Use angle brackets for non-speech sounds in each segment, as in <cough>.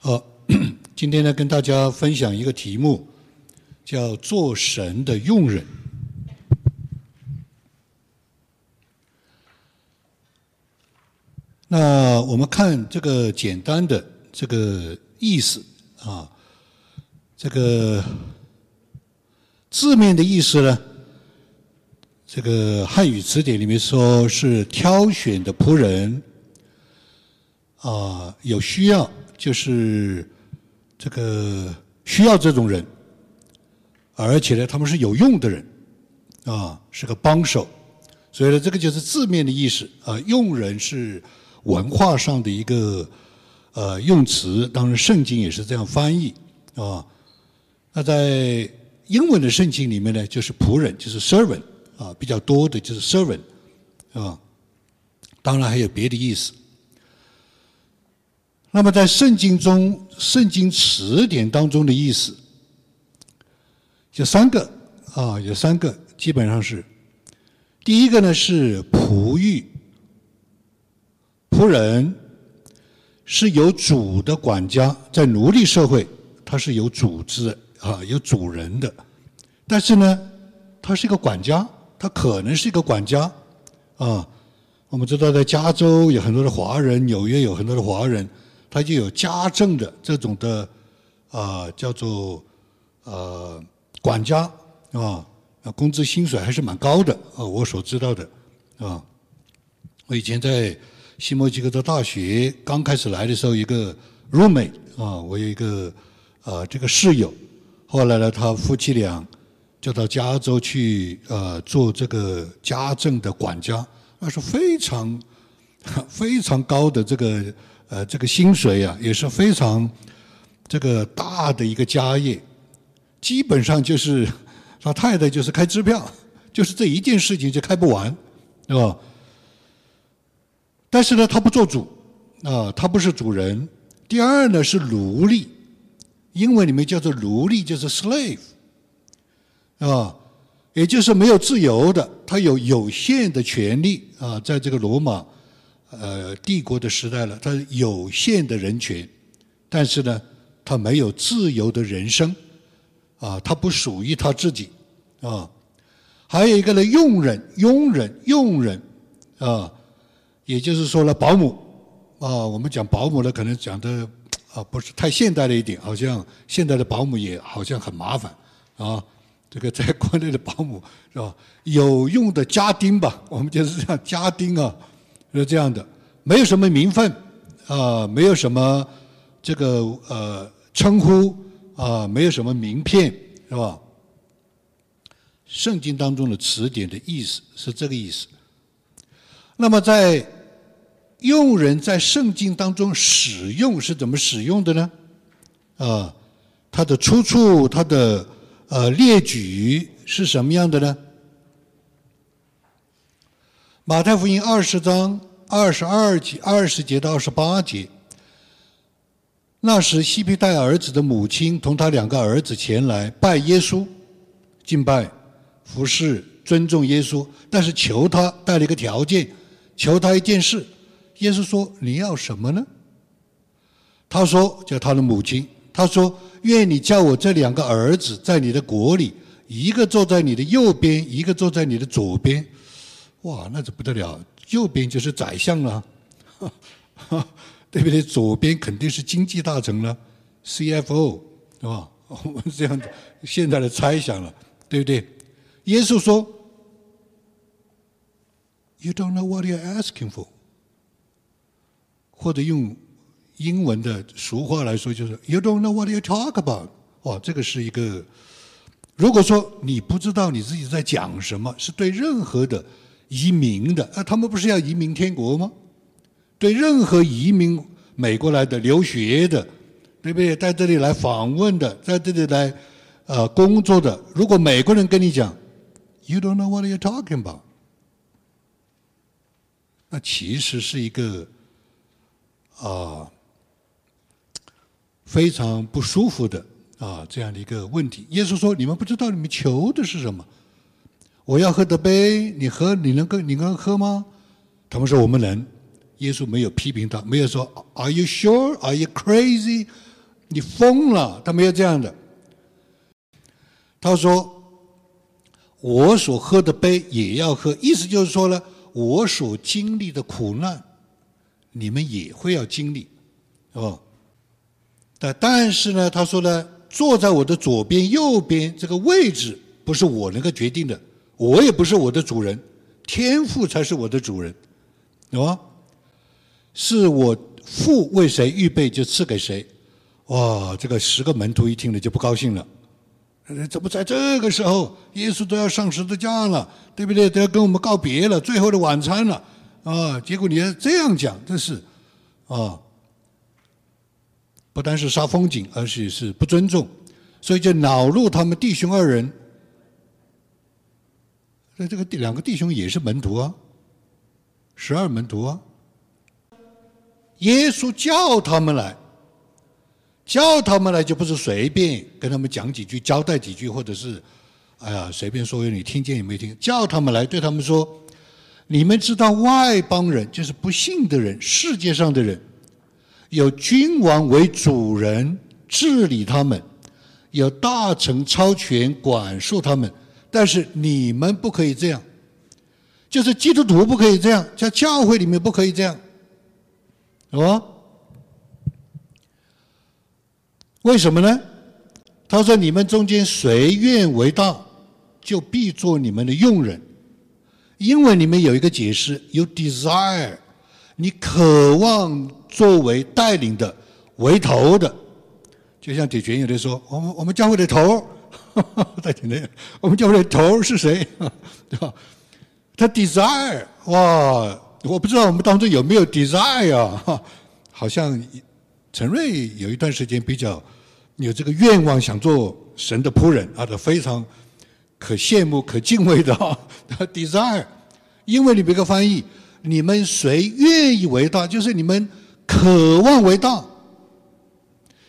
好，<coughs> 今天呢，跟大家分享一个题目，叫“做神的用人”。那我们看这个简单的这个意思啊，这个字面的意思呢，这个汉语词典里面说是挑选的仆人啊，有需要就是这个需要这种人，而且呢，他们是有用的人啊，是个帮手，所以呢，这个就是字面的意思啊，用人是。文化上的一个呃用词，当然圣经也是这样翻译啊。那在英文的圣经里面呢，就是仆人，就是 servant 啊，比较多的就是 servant 啊。当然还有别的意思。那么在圣经中，圣经词典当中的意思有三个啊，有三个，基本上是第一个呢是仆役。仆人是有主的管家，在奴隶社会，他是有组织啊，有主人的。但是呢，他是一个管家，他可能是一个管家啊。我们知道，在加州有很多的华人，纽约有很多的华人，他就有家政的这种的啊，叫做呃管家啊，工资薪水还是蛮高的啊。我所知道的啊，我以前在。西墨西哥州大学刚开始来的时候，一个 roommate 啊，我有一个呃这个室友，后来呢，他夫妻俩就到加州去呃做这个家政的管家，那是非常 <laughs> 非常高的这个呃这个薪水啊，也是非常这个大的一个家业，基本上就是他太太就是开支票，就是这一件事情就开不完，对吧？但是呢，他不做主，啊，他不是主人。第二呢是奴隶，英文里面叫做奴隶，就是 slave，啊，也就是没有自由的，他有有限的权利啊，在这个罗马呃帝国的时代了，他有限的人权，但是呢，他没有自由的人生，啊，他不属于他自己，啊，还有一个呢，佣人，佣人，佣人，啊。也就是说呢，保姆啊，我们讲保姆呢，可能讲的啊不是太现代了一点，好像现在的保姆也好像很麻烦啊。这个在国内的保姆是吧？有用的家丁吧，我们就是这样家丁啊，是这样的，没有什么名分啊，没有什么这个呃称呼啊，没有什么名片是吧？圣经当中的词典的意思是这个意思。那么在用人在圣经当中使用是怎么使用的呢？啊，它的出处，它的呃列举是什么样的呢？马太福音二十章二十二节二十节到二十八节，那时西皮带儿子的母亲同他两个儿子前来拜耶稣，敬拜、服侍、尊重耶稣，但是求他带了一个条件，求他一件事。耶稣说：“你要什么呢？”他说：“叫他的母亲。”他说：“愿你叫我这两个儿子在你的国里，一个坐在你的右边，一个坐在你的左边。”哇，那这不得了！右边就是宰相了，<laughs> 对不对？左边肯定是经济大臣了，CFO，是吧？我 <laughs> 们这样子现在的猜想了，对不对？耶稣说：“You don't know what you're asking for。”或者用英文的俗话来说，就是 “You don't know what you talk about”。哇，这个是一个。如果说你不知道你自己在讲什么，是对任何的移民的啊，他们不是要移民天国吗？对任何移民美国来的留学的，对不对？在这里来访问的，在这里来呃工作的，如果美国人跟你讲 “You don't know what you're talking about”，那其实是一个。啊，非常不舒服的啊，这样的一个问题。耶稣说：“你们不知道你们求的是什么？我要喝的杯，你喝，你能够，你能喝吗？”他们说：“我们能。”耶稣没有批评他，没有说：“Are you sure? Are you crazy? 你疯了！他没有这样的。他说：“我所喝的杯也要喝。”意思就是说呢，我所经历的苦难，你们也会要经历，哦。但但是呢，他说呢，坐在我的左边、右边这个位置，不是我能够决定的，我也不是我的主人，天父才是我的主人，懂吗？是我父为谁预备就赐给谁。哇，这个十个门徒一听了就不高兴了。怎么在这个时候，耶稣都要上十字架了，对不对？都要跟我们告别了，最后的晚餐了啊！结果你要这样讲，这是啊，不单是杀风景，而且是不尊重，所以就恼怒他们弟兄二人。那这个两个弟兄也是门徒啊，十二门徒啊。耶稣叫他们来。叫他们来就不是随便跟他们讲几句、交代几句，或者是，哎呀随便说，你听见也没听？叫他们来，对他们说：“你们知道外邦人就是不信的人，世界上的人，有君王为主人治理他们，有大臣超权管束他们，但是你们不可以这样，就是基督徒不可以这样，在教会里面不可以这样，是吧？”为什么呢？他说：“你们中间谁愿为大，就必做你们的佣人。因为你们有一个解释，有 desire，你渴望作为带领的、为头的。就像铁拳有的说：我们我们教会的头，<laughs> 在听的，我们教会头是谁？<laughs> 对吧？他 desire，哇！我不知道我们当中有没有 desire 啊？<laughs> 好像陈瑞有一段时间比较。”有这个愿望想做神的仆人啊，他非常可羡慕、可敬畏的啊，desire。因为你别个翻译，你们谁愿意为大，就是你们渴望为大，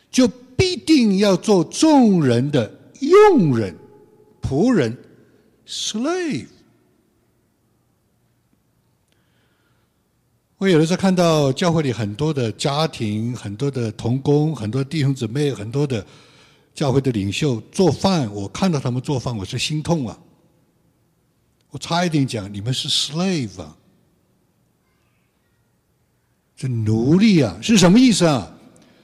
就必定要做众人的佣人、仆人、slave。我有的时候看到教会里很多的家庭、很多的童工、很多弟兄姊妹、很多的教会的领袖做饭，我看到他们做饭，我是心痛啊！我差一点讲，你们是 slave 啊，是奴隶啊，是什么意思啊？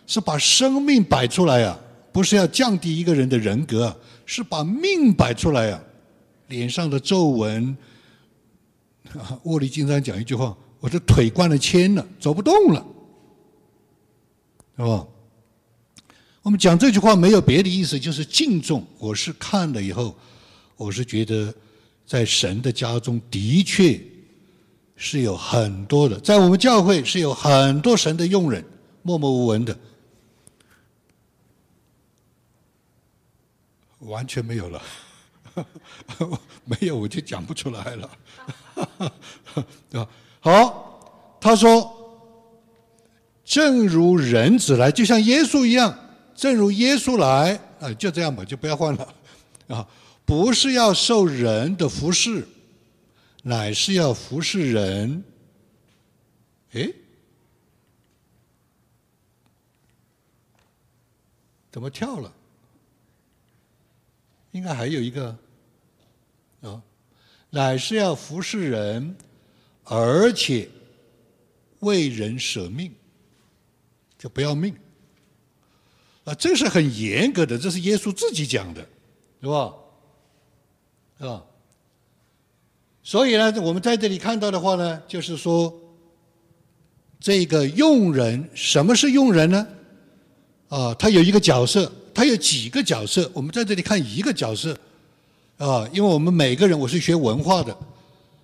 是把生命摆出来啊，不是要降低一个人的人格，是把命摆出来啊，脸上的皱纹。啊沃利经常讲一句话。我的腿灌了铅了，走不动了，是吧？我们讲这句话没有别的意思，就是敬重。我是看了以后，我是觉得在神的家中的确是有很多的，在我们教会是有很多神的佣人，默默无闻的，完全没有了，<laughs> 没有我就讲不出来了，对吧？好，他说：“正如人子来，就像耶稣一样，正如耶稣来，啊，就这样吧，就不要换了，啊，不是要受人的服侍，乃是要服侍人。”哎，怎么跳了？应该还有一个，啊，乃是要服侍人。而且为人舍命，就不要命啊！这是很严格的，这是耶稣自己讲的，是吧？是吧？所以呢，我们在这里看到的话呢，就是说，这个用人，什么是用人呢？啊，他有一个角色，他有几个角色？我们在这里看一个角色，啊，因为我们每个人，我是学文化的。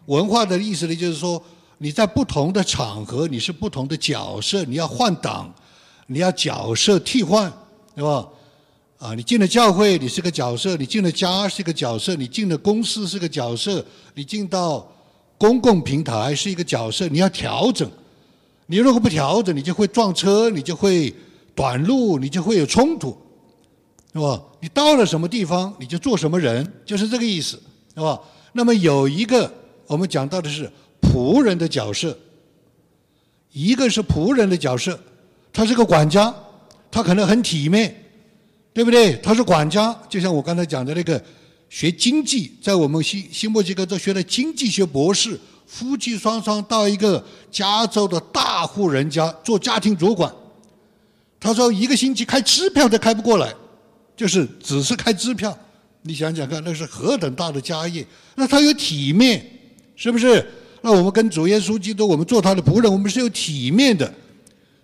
文化的意思呢，就是说你在不同的场合，你是不同的角色，你要换挡，你要角色替换，对吧？啊，你进了教会，你是个角色；你进了家是一个角色；你进了公司是个角色；你进到公共平台是一个角色。你要调整，你如果不调整，你就会撞车，你就会短路，你就会有冲突，是吧？你到了什么地方，你就做什么人，就是这个意思，是吧？那么有一个。我们讲到的是仆人的角色，一个是仆人的角色，他是个管家，他可能很体面，对不对？他是管家，就像我刚才讲的那个学经济，在我们新新墨西哥州学的经济学博士，夫妻双双到一个加州的大户人家做家庭主管。他说一个星期开支票都开不过来，就是只是开支票。你想想看，那是何等大的家业？那他有体面，是不是？那我们跟主耶稣基督，我们做他的仆人，我们是有体面的。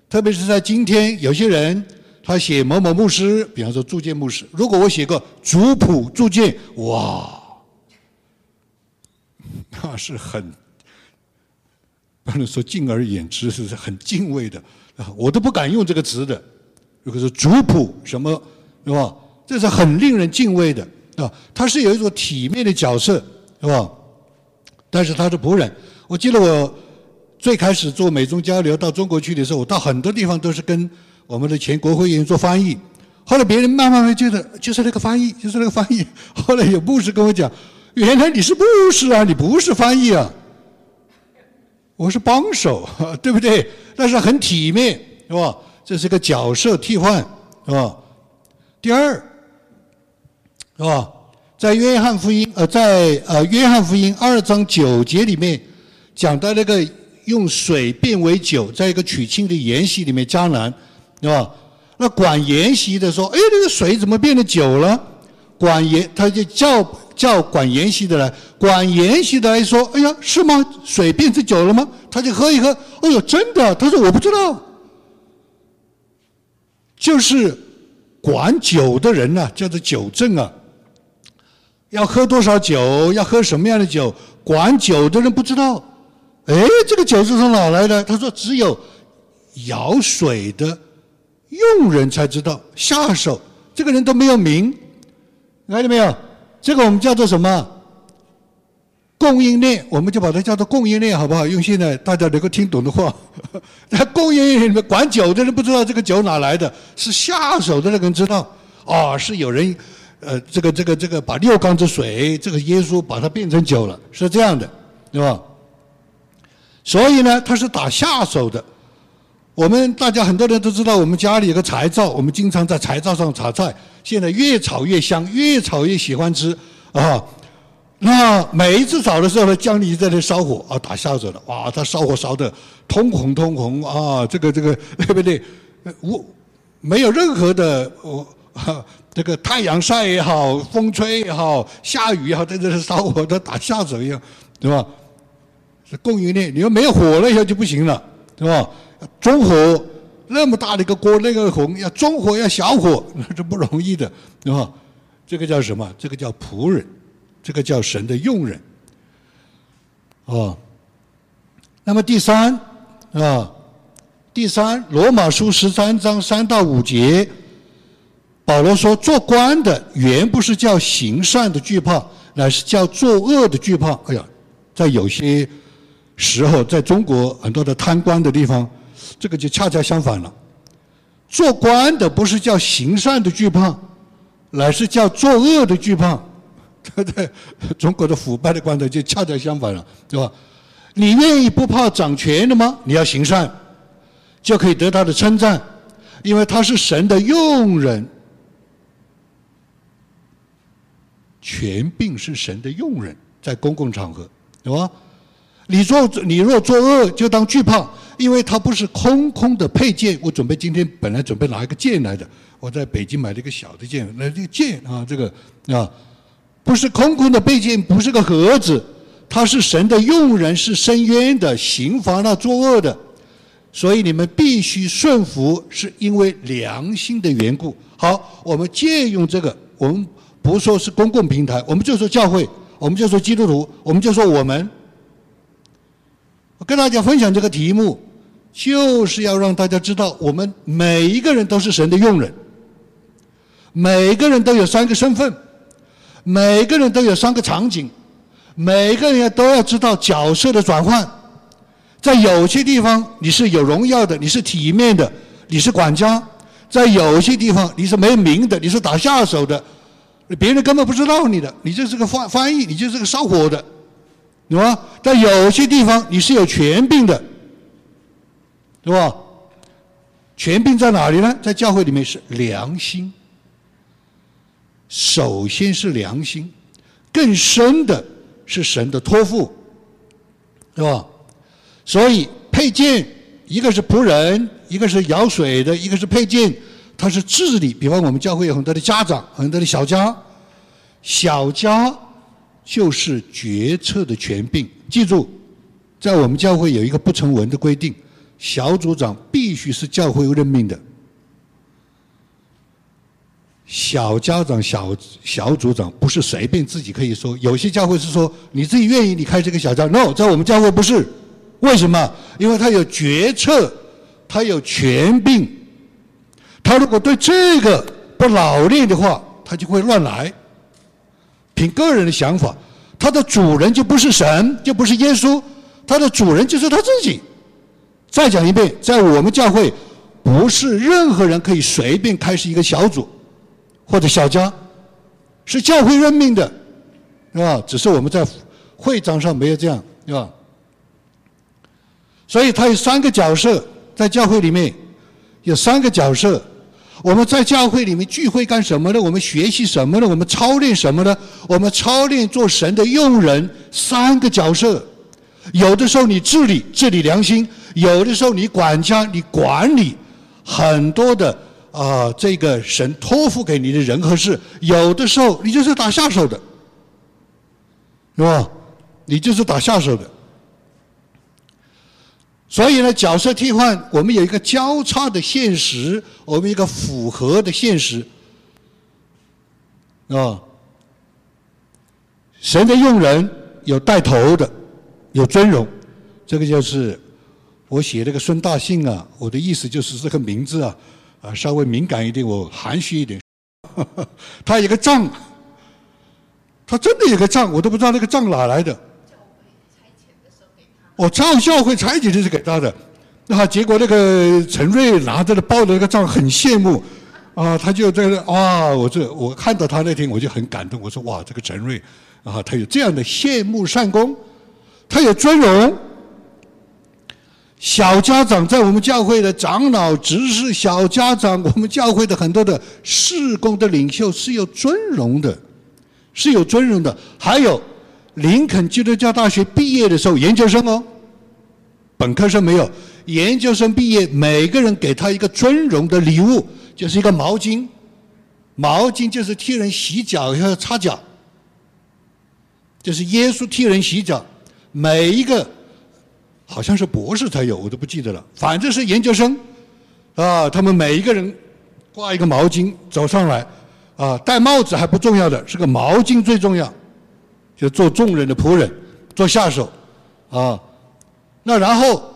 特别是在今天，有些人他写某某牧师，比方说铸剑牧师，如果我写个族谱铸剑，哇，那是很不能说敬而远之，是很敬畏的啊，我都不敢用这个词的。如果是族谱什么，对吧？这是很令人敬畏的。啊，他是有一种体面的角色，是吧？但是他是仆人。我记得我最开始做美中交流到中国去的时候，我到很多地方都是跟我们的前国会议员做翻译。后来别人慢慢慢觉得就是那个翻译，就是那个翻译。<laughs> 后来有牧师跟我讲，原来你是牧师啊，你不是翻译啊。我是帮手，<laughs> 对不对？但是很体面，是吧？这是个角色替换，是吧？第二。是吧？在约翰福音，呃，在呃约翰福音二章九节里面讲到那个用水变为酒，在一个娶亲的筵席里面，迦南，是吧？那管筵席的说：“哎，那个水怎么变成酒了？”管筵他就叫叫管筵席的来，管筵席的来说：“哎呀，是吗？水变成酒了吗？”他就喝一喝，哎呦，真的！他说：“我不知道。”就是管酒的人呢，叫做酒政啊。要喝多少酒？要喝什么样的酒？管酒的人不知道。哎，这个酒是从哪来的？他说只有舀水的佣人才知道。下手这个人都没有名，看见没有？这个我们叫做什么？供应链，我们就把它叫做供应链，好不好？用现在大家能够听懂的话，<laughs> 在供应链里面管酒的人不知道这个酒哪来的，是下手的那个人知道。哦，是有人。呃，这个这个这个，把六缸子水，这个耶稣把它变成酒了，是这样的，对吧？所以呢，他是打下手的。我们大家很多人都知道，我们家里有个柴灶，我们经常在柴灶上炒菜。现在越炒越香，越炒越喜欢吃啊。那每一次炒的时候呢，姜丽在那烧火啊，打下手的，哇，他烧火烧的通红通红啊，这个这个对不对？无没有任何的我我。<laughs> 这个太阳晒也好，风吹也好，下雨也好，在这里烧火都打下手一样，对吧？是供应链，你要没有火了以后就不行了，对吧？中火那么大的一个锅，那个红要中火要小火，那是不容易的，对吧？这个叫什么？这个叫仆人，这个叫神的用人，啊。那么第三啊，第三，罗马书十三章三到五节。保罗说：“做官的原不是叫行善的惧怕，乃是叫作恶的惧怕。”哎呀，在有些时候，在中国很多的贪官的地方，这个就恰恰相反了。做官的不是叫行善的惧怕，乃是叫作恶的惧怕。对不对？中国的腐败的官的就恰恰相反了，对吧？你愿意不怕掌权的吗？你要行善，就可以得他的称赞，因为他是神的用人。权柄是神的用人，在公共场合，对吧？你做你若作恶，就当惧怕，因为它不是空空的配件。我准备今天本来准备拿一个剑来的，我在北京买了一个小的剑，那这个剑啊，这个啊，不是空空的配件，不是个盒子，它是神的用人，是伸冤的，刑罚那作恶的，所以你们必须顺服，是因为良心的缘故。好，我们借用这个，我们。不说是公共平台，我们就说教会，我们就说基督徒，我们就说我们。我跟大家分享这个题目，就是要让大家知道，我们每一个人都是神的用人，每个人都有三个身份，每个人都有三个场景，每个人都要知道角色的转换。在有些地方你是有荣耀的，你是体面的，你是管家；在有些地方你是没名的，你是打下手的。别人根本不知道你的，你就是个翻翻译，你就是个烧火的，对吧？在有些地方你是有权柄的，对吧？权柄在哪里呢？在教会里面是良心。首先是良心，更深的是神的托付，是吧？所以配件，一个是仆人，一个是舀水的，一个是配件，它是治理。比方我们教会有很多的家长，很多的小家，小家就是决策的权柄。记住，在我们教会有一个不成文的规定：小组长必须是教会任命的。小家长、小小组长不是随便自己可以说。有些教会是说你自己愿意，你开这个小家。No，在我们教会不是。为什么？因为他有决策，他有权柄。他如果对这个不老练的话，他就会乱来。凭个人的想法，他的主人就不是神，就不是耶稣，他的主人就是他自己。再讲一遍，在我们教会，不是任何人可以随便开始一个小组。或者小家，是教会任命的，是吧？只是我们在会章上没有这样，是吧？所以他有三个角色，在教会里面有三个角色。我们在教会里面聚会干什么呢？我们学习什么呢？我们操练什么呢？我们操练做神的用人。三个角色，有的时候你治理治理良心，有的时候你管家你管理很多的。啊，这个神托付给你的人和事，有的时候你就是打下手的，是吧？你就是打下手的。所以呢，角色替换，我们有一个交叉的现实，我们一个符合的现实，啊。神的用人有带头的，有尊荣，这个就是我写这个孙大信啊，我的意思就是这个名字啊。啊，稍微敏感一点，我含蓄一点。<laughs> 他有个账，他真的有个账，我都不知道那个账哪来的。我照教会差遣就是给他的，那结果那个陈瑞拿着的报的那个账很羡慕，啊，他就在那啊，我这我看到他那天我就很感动，我说哇，这个陈瑞啊，他有这样的羡慕善功，他有尊荣。小家长在我们教会的长老、执事，小家长，我们教会的很多的事工的领袖是有尊荣的，是有尊荣的。还有林肯基督教大学毕业的时候，研究生哦，本科生没有，研究生毕业，每个人给他一个尊荣的礼物，就是一个毛巾，毛巾就是替人洗脚要擦脚，就是耶稣替人洗脚，每一个。好像是博士才有，我都不记得了。反正是研究生，啊，他们每一个人挂一个毛巾走上来，啊，戴帽子还不重要的，是个毛巾最重要，就做众人的仆人，做下手，啊，那然后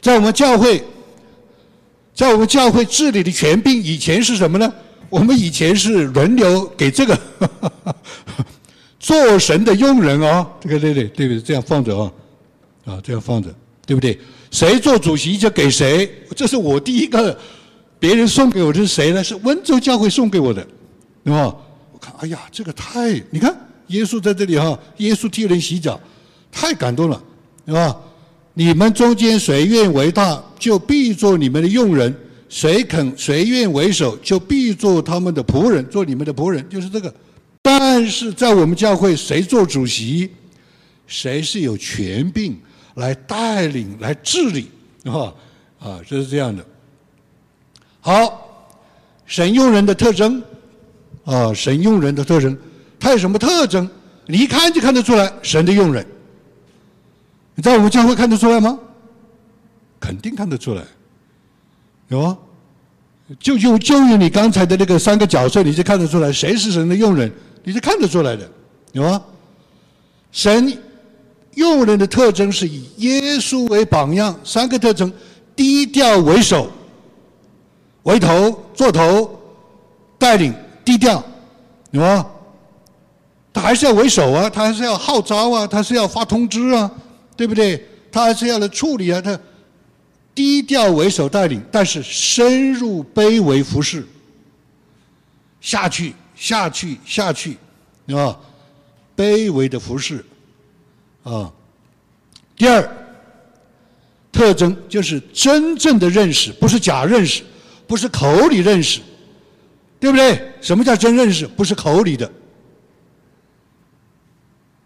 在我们教会，在我们教会治理的权柄，以前是什么呢？我们以前是轮流给这个 <laughs> 做神的佣人啊，这个对对对不对，这样放着啊。啊，这样放着，对不对？谁做主席就给谁。这是我第一个，别人送给我的是谁呢？是温州教会送给我的，对吧？我看，哎呀，这个太……你看，耶稣在这里哈，耶稣替人洗脚，太感动了，对吧？你们中间谁愿为大，就必做你们的用人；谁肯谁愿为首，就必做他们的仆人，做你们的仆人，就是这个。但是在我们教会，谁做主席，谁是有权柄。来带领、来治理，啊，啊，就是这样的。好，神用人的特征，啊，神用人的特征，他有什么特征？你一看就看得出来，神的用人。你在我们教会看得出来吗？肯定看得出来，有啊？就用就用你刚才的那个三个角色，你就看得出来谁是神的用人，你是看得出来的，有啊？神。用人的特征是以耶稣为榜样，三个特征：低调为首，为头做头，带领低调，有吗？还是要为首啊，他还是要号召啊，他是要发通知啊，对不对？他还是要来处理啊，他低调为首带领，但是深入卑微服侍，下去下去下去，啊，卑微的服侍。啊，第二，特征就是真正的认识，不是假认识，不是口里认识，对不对？什么叫真认识？不是口里的，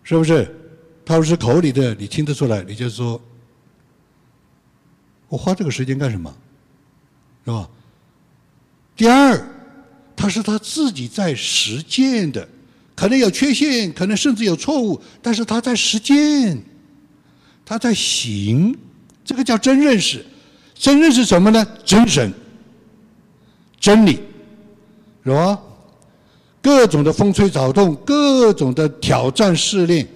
是不是？他要是口里的，你听得出来，你就说，我花这个时间干什么？是吧？第二，他是他自己在实践的，可能有缺陷，可能甚至有错误，但是他在实践，他在行。这个叫真认识，真认识什么呢？真神、真理，是吧？各种的风吹草动，各种的挑战试炼，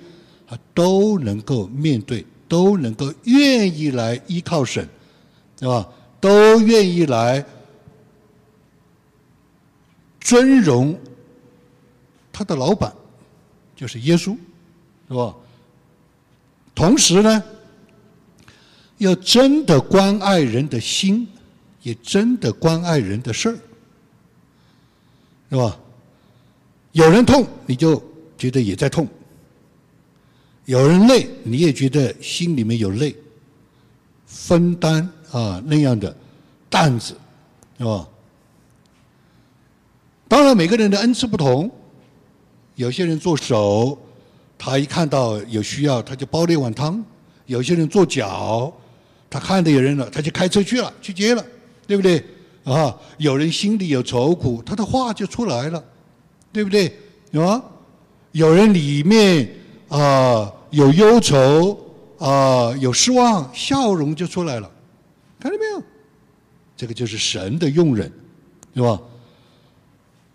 他都能够面对，都能够愿意来依靠神，对吧？都愿意来尊荣他的老板，就是耶稣，是吧？同时呢？要真的关爱人的心，也真的关爱人的事儿，是吧？有人痛，你就觉得也在痛；有人累，你也觉得心里面有累，分担啊那样的担子，是吧？当然，每个人的恩赐不同，有些人做手，他一看到有需要，他就煲了一碗汤；有些人做脚。他看到有人了，他就开车去了，去接了，对不对？啊，有人心里有愁苦，他的话就出来了，对不对？有啊，有人里面啊有忧愁啊有失望，笑容就出来了，看到没有？这个就是神的用人，对吧？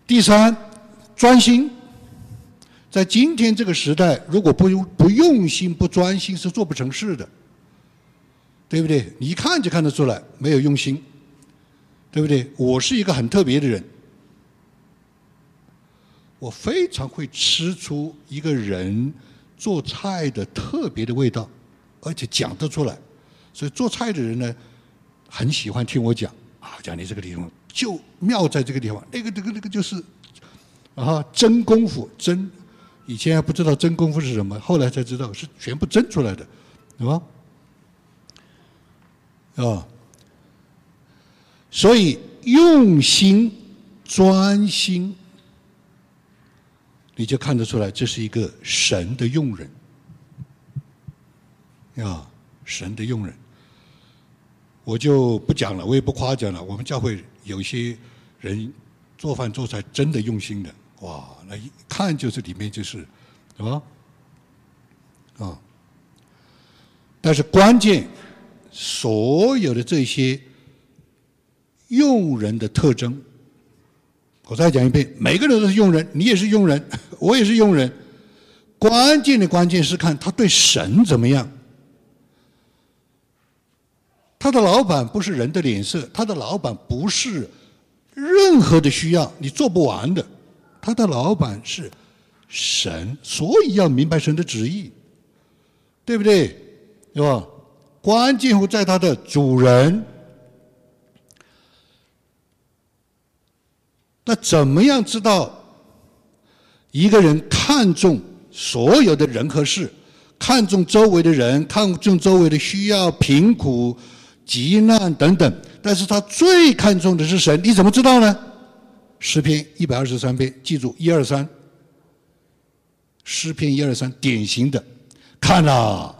第三，专心，在今天这个时代，如果不用不用心、不专心，是做不成事的。对不对？你一看就看得出来，没有用心，对不对？我是一个很特别的人，我非常会吃出一个人做菜的特别的味道，而且讲得出来。所以做菜的人呢，很喜欢听我讲啊，讲你这个地方就妙在这个地方，那个、那个、那个就是啊，真功夫，真以前还不知道真功夫是什么，后来才知道是全部真出来的，是吧？啊，所以用心、专心，你就看得出来，这是一个神的用人。啊，神的用人，我就不讲了，我也不夸奖了。我们教会有些人做饭做菜真的用心的，哇，那一看就是里面就是，是吧？啊，但是关键。所有的这些用人的特征，我再讲一遍：每个人都是佣人，你也是佣人，我也是佣人。关键的关键是看他对神怎么样。他的老板不是人的脸色，他的老板不是任何的需要你做不完的，他的老板是神，所以要明白神的旨意，对不对？是吧？关键乎在他的主人。那怎么样知道一个人看重所有的人和事，看重周围的人，看重周围的需要、贫苦、急难等等，但是他最看重的是神？你怎么知道呢？诗篇一百二十三篇，记住一二三。诗篇一二三，典型的，看了。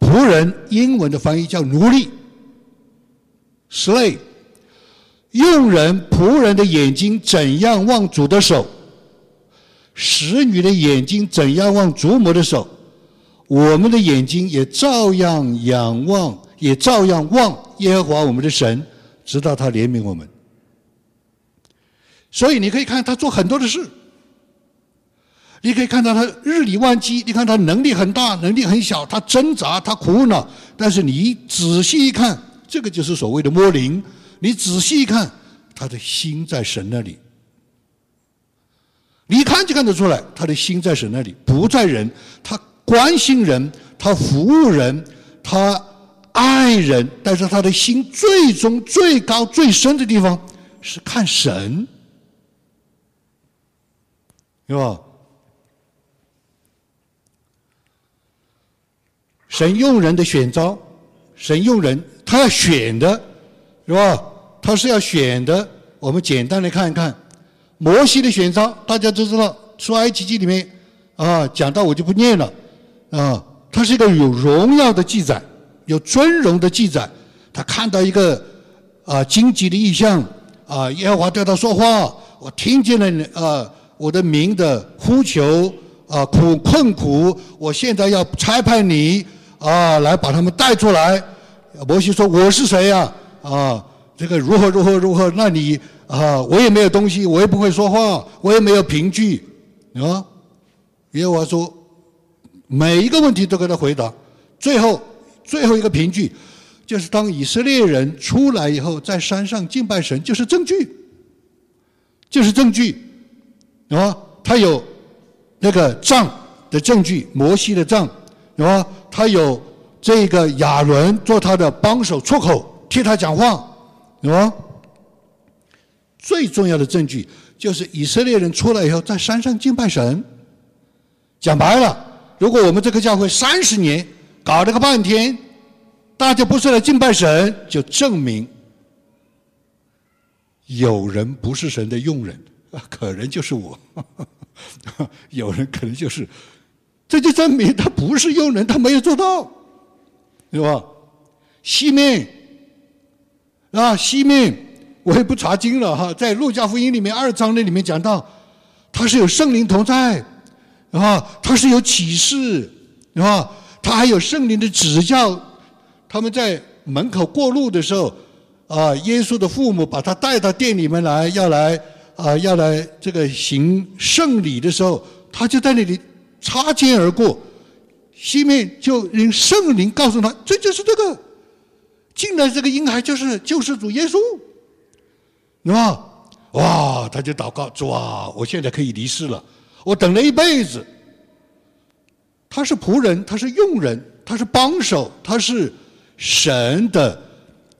仆人，英文的翻译叫奴隶，slave。用人仆人的眼睛怎样望主的手，使女的眼睛怎样望主母的手，我们的眼睛也照样仰望，也照样望耶和华我们的神，直到他怜悯我们。所以你可以看他做很多的事。你可以看到他日理万机，你看他能力很大，能力很小，他挣扎，他苦恼。但是你仔细一看，这个就是所谓的摸灵。你仔细一看，他的心在神那里。你一看就看得出来，他的心在神那里，不在人。他关心人，他服务人，他爱人。但是他的心最终最高最深的地方是看神，是吧？神用人的选招神用人，他要选的，是吧？他是要选的。我们简单的看一看摩西的选召，大家都知道，出埃及记里面啊讲到，我就不念了啊。它是一个有荣耀的记载，有尊荣的记载。他看到一个啊荆棘的异象啊，耶和华对他说话，我听见了你啊我的名的呼求啊苦困苦，我现在要差派你啊来把他们带出来。摩西说我是谁呀？啊这个如何如何如何？那你啊我也没有东西，我也不会说话，我也没有凭据啊。耶和华说。每一个问题都给他回答，最后最后一个凭据，就是当以色列人出来以后，在山上敬拜神，就是证据，就是证据，啊，他有那个杖的证据，摩西的杖，啊，他有这个亚伦做他的帮手出口，替他讲话，啊，最重要的证据就是以色列人出来以后，在山上敬拜神，讲白了。如果我们这个教会三十年搞了个半天，大家不是来敬拜神，就证明有人不是神的用人，<laughs> 可能就是我，<laughs> 有人可能就是，这就证明他不是用人，他没有做到，是吧？西面啊，西面，我也不查经了哈，在路加福音里面二章那里面讲到，他是有圣灵同在。啊，他是有启示，是吧？他还有圣灵的指教。他们在门口过路的时候，啊，耶稣的父母把他带到店里面来，要来啊，要来这个行圣礼的时候，他就在那里擦肩而过。西面就用圣灵告诉他，这就是这个进来这个婴孩就是救世主耶稣，是吧？哇，他就祷告主啊，我现在可以离世了。我等了一辈子，他是仆人，他是佣人，他是帮手，他是神的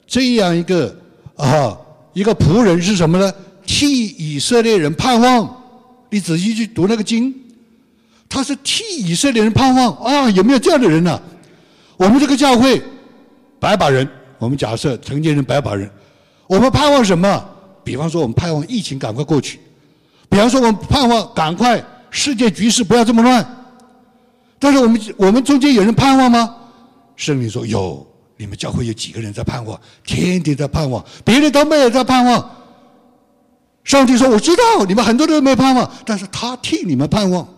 这样一个啊一个仆人是什么呢？替以色列人盼望。你仔细去读那个经，他是替以色列人盼望啊！有没有这样的人呢？我们这个教会白把人，我们假设成年人白把人，我们盼望什么？比方说，我们盼望疫情赶快过去；比方说，我们盼望赶快。世界局势不要这么乱，但是我们我们中间有人盼望吗？圣灵说有，你们教会有几个人在盼望？天天在盼望，别人都没有在盼望。上帝说我知道你们很多人都没盼望，但是他替你们盼望。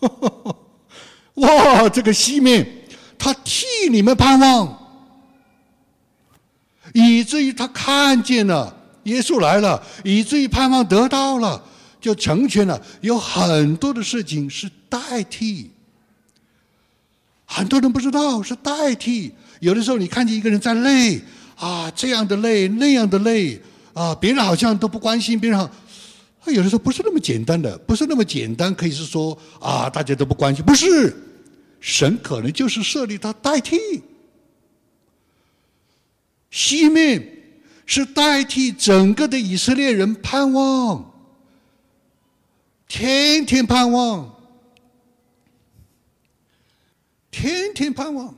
<laughs> 哇，这个西面，他替你们盼望，以至于他看见了耶稣来了，以至于盼望得到了。就成全了，有很多的事情是代替，很多人不知道是代替。有的时候你看见一个人在累啊，这样的累，那样的累啊，别人好像都不关心，别人好，有的时候不是那么简单的，不是那么简单，可以是说啊，大家都不关心，不是，神可能就是设立他代替，西面是代替整个的以色列人盼望。天天盼望，天天盼望。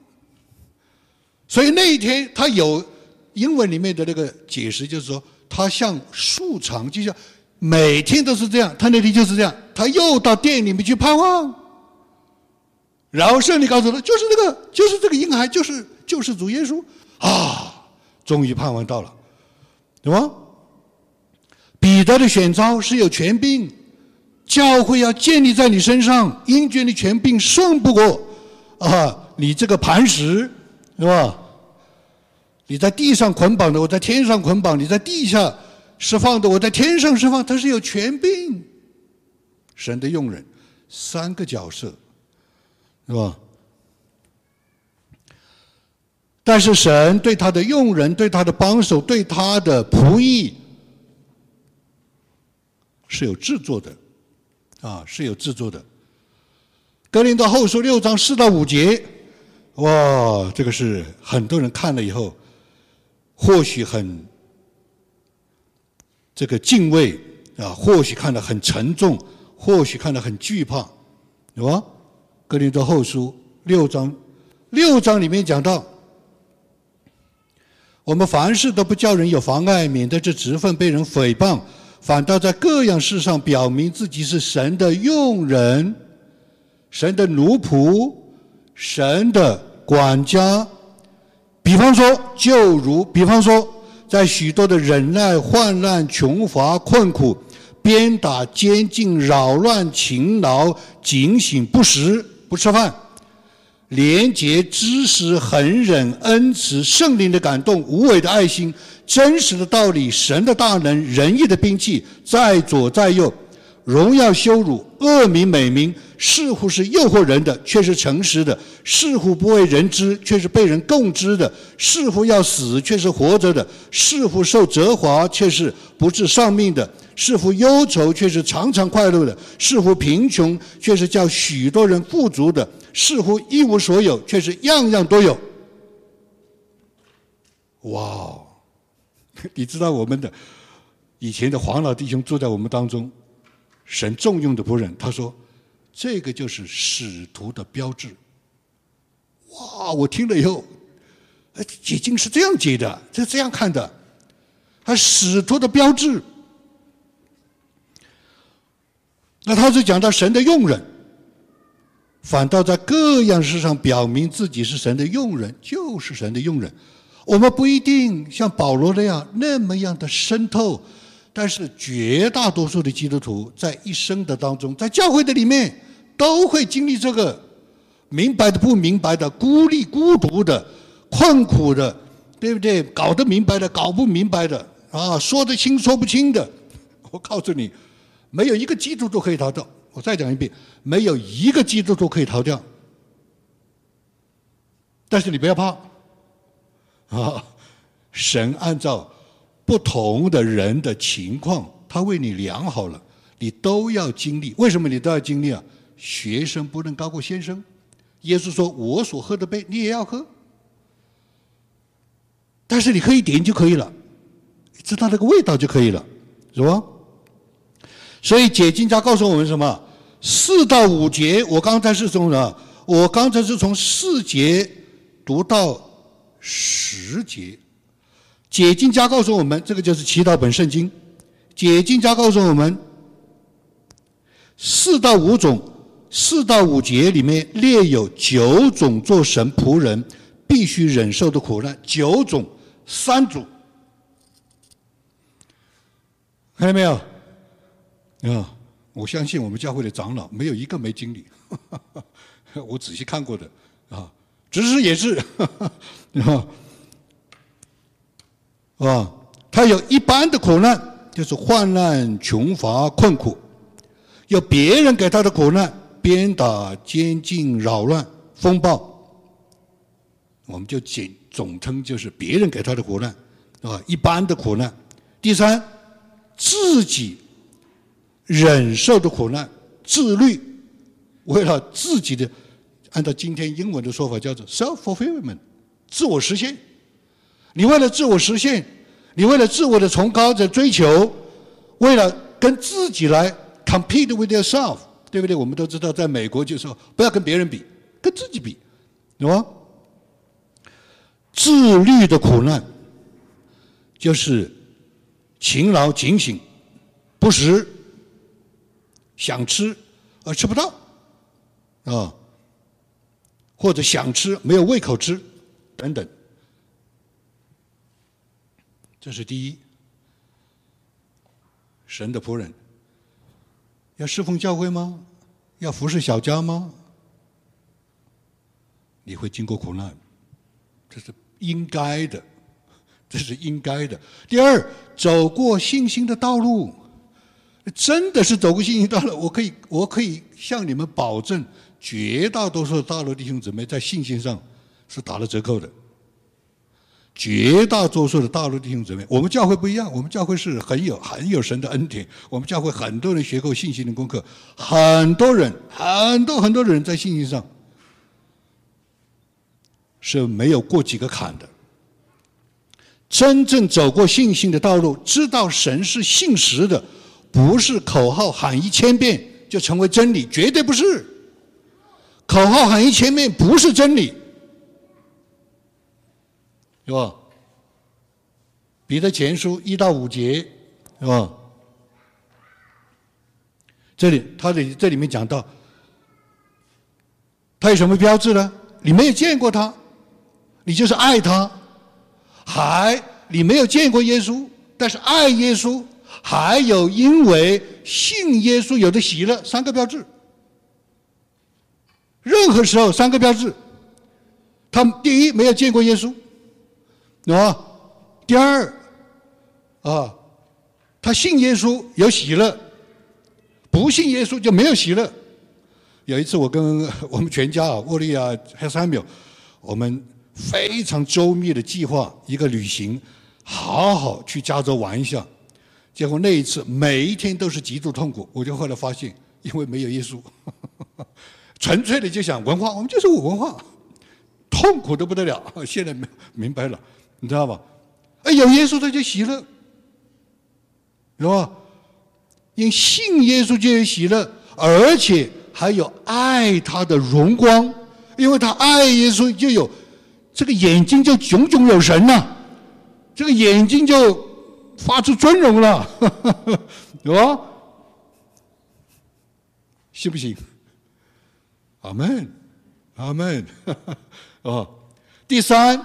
所以那一天，他有英文里面的那个解释，就是说，他像树长，就像每天都是这样。他那天就是这样，他又到店里面去盼望。然后圣灵告诉他，就是这个，就是这个婴孩，就是救世主耶稣啊！终于盼望到了，对吧？彼得的选召是有权柄。教会要建立在你身上，英俊的权柄胜不过啊！你这个磐石，是吧？你在地上捆绑的，我在天上捆绑；你在地下释放的，我在天上释放。他是有权柄，神的用人，三个角色，是吧？但是神对他的用人、对他的帮手、对他的仆役是有制作的。啊，是有制作的。格林的后书六章四到五节，哇，这个是很多人看了以后，或许很这个敬畏啊，或许看得很沉重，或许看得很惧怕，有吧？格林的后书六章，六章里面讲到，我们凡事都不叫人有妨碍，免得这职分被人诽谤，反倒在各样事上表明自己是神的用人、神的奴仆、神的管家。比方说，就如比方说，在许多的忍耐、患难、穷乏、困苦、鞭打、监禁、扰乱、勤劳、警醒、不食、不吃饭。廉洁、知识、恒忍、恩慈、圣灵的感动、无伪的爱心、真实的道理、神的大能、仁义的兵器，在左在右，荣耀羞辱、恶名美名，似乎是诱惑人的，却是诚实的；似乎不为人知，却是被人共知的；似乎要死，却是活着的；似乎受责罚，却是不致丧命的；似乎忧愁，却是常常快乐的；似乎贫穷，却是叫许多人富足的。似乎一无所有，却是样样都有。哇！<laughs> 你知道我们的以前的黄老弟兄住在我们当中，神重用的仆人，他说：“这个就是使徒的标志。”哇！我听了以后，哎，解经是这样解的，是这样看的，他使徒的标志。那他是讲到神的用人。反倒在各样事上表明自己是神的用人，就是神的用人。我们不一定像保罗那样那么样的深透，但是绝大多数的基督徒在一生的当中，在教会的里面都会经历这个明白的、不明白的、孤立、孤独的、困苦的，对不对？搞得明白的、搞不明白的，啊，说得清、说不清的。我告诉你，没有一个基督徒可以逃掉。我再讲一遍，没有一个基督徒可以逃掉。但是你不要怕，啊，神按照不同的人的情况，他为你量好了，你都要经历。为什么你都要经历啊？学生不能高过先生。耶稣说：“我所喝的杯，你也要喝。”但是你喝一点就可以了，知道那个味道就可以了，是吧？所以解经家告诉我们什么？四到五节，我刚才是从什么？我刚才是从四节读到十节。解经家告诉我们，这个就是祈祷本圣经。解经家告诉我们，四到五种，四到五节里面列有九种做神仆人必须忍受的苦难。九种，三组，看到没有？啊。我相信我们教会的长老没有一个没经历，<laughs> 我仔细看过的啊，执事也是，<laughs> 啊，啊，他有一般的苦难，就是患难、穷乏、困苦；有别人给他的苦难，鞭打、监禁、扰乱、风暴，我们就简总称就是别人给他的苦难，啊，一般的苦难。第三，自己。忍受的苦难，自律，为了自己的，按照今天英文的说法叫做 self-fulfillment，自我实现。你为了自我实现，你为了自我的崇高的追求，为了跟自己来 compete with yourself，对不对？我们都知道，在美国就说不要跟别人比，跟自己比，懂吗？自律的苦难，就是勤劳警醒，不时。想吃而吃不到，啊，或者想吃没有胃口吃，等等，这是第一。神的仆人要侍奉教会吗？要服侍小家吗？你会经过苦难，这是应该的，这是应该的。第二，走过信心的道路。真的是走过信心道路，我可以，我可以向你们保证，绝大多数大陆弟兄姊妹在信心上是打了折扣的。绝大多数的大陆弟兄姊妹，我们教会不一样，我们教会是很有很有神的恩典，我们教会很多人学过信心的功课，很多人，很多很多人在信心上是没有过几个坎的。真正走过信心的道路，知道神是信实的。不是口号喊一千遍就成为真理，绝对不是。口号喊一千遍不是真理，是吧？彼得前书一到五节，是吧？这里他的这里面讲到，他有什么标志呢？你没有见过他，你就是爱他；还你没有见过耶稣，但是爱耶稣；还有因为信耶稣有的喜乐，三个标志。任何时候三个标志，他第一没有见过耶稣，啊，第二，啊，他信耶稣有喜乐。不信耶稣就没有喜乐。有一次，我跟 <laughs> 我们全家啊，沃利亚还有三秒，我们非常周密的计划一个旅行，好好去加州玩一下。结果那一次每一天都是极度痛苦。我就后来发现，因为没有耶稣，<laughs> 纯粹的就想文化，我们就是文化，痛苦的不得了。<laughs> 现在明明白了，你知道吧？哎，有耶稣他就喜乐，是吧？因信耶稣就有喜乐，而且还有爱他的荣光，因为他爱耶稣，就有这个眼睛就炯炯有神呐，这个眼睛就发出尊荣了，<laughs> 有吧？信不信？阿门，阿门。啊，<laughs> 第三，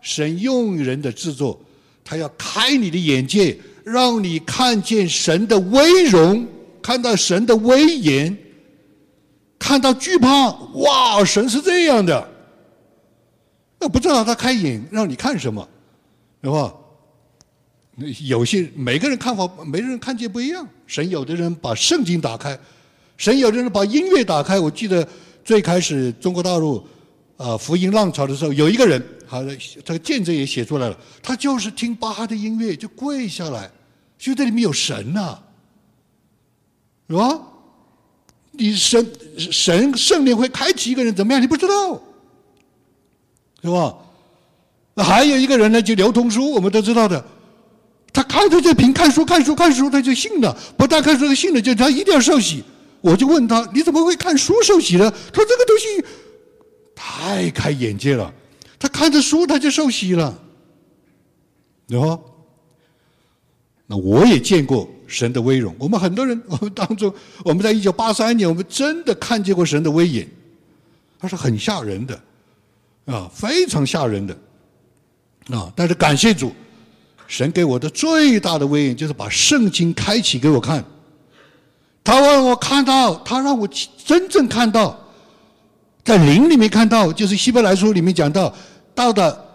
神用人的制作，他要开你的眼界。让你看见神的威容，看到神的威严，看到惧怕。哇，神是这样的。那不知道他开眼让你看什么，对吧？有些每个人看法，每个人看见不一样。神有的人把圣经打开，神有的人把音乐打开。我记得最开始中国大陆啊福音浪潮的时候，有一个人，他的这个见证也写出来了，他就是听巴哈的音乐就跪下来。就这里面有神呐，是吧？你神神圣灵会开启一个人怎么样？你不知道，是吧？那还有一个人呢，就刘通书，我们都知道的，他看着这瓶看书看书看书，他就信了。不但看书他信了，就他一定要受洗。我就问他，你怎么会看书受洗呢？他说这个东西太开眼界了，他看着书他就受洗了，对吧？那我也见过神的威容。我们很多人，我们当中，我们在一九八三年，我们真的看见过神的威严，他是很吓人的，啊，非常吓人的，啊！但是感谢主，神给我的最大的威严就是把圣经开启给我看，他让我看到，他让我真正看到，在灵里面看到，就是希伯来书里面讲到，到的。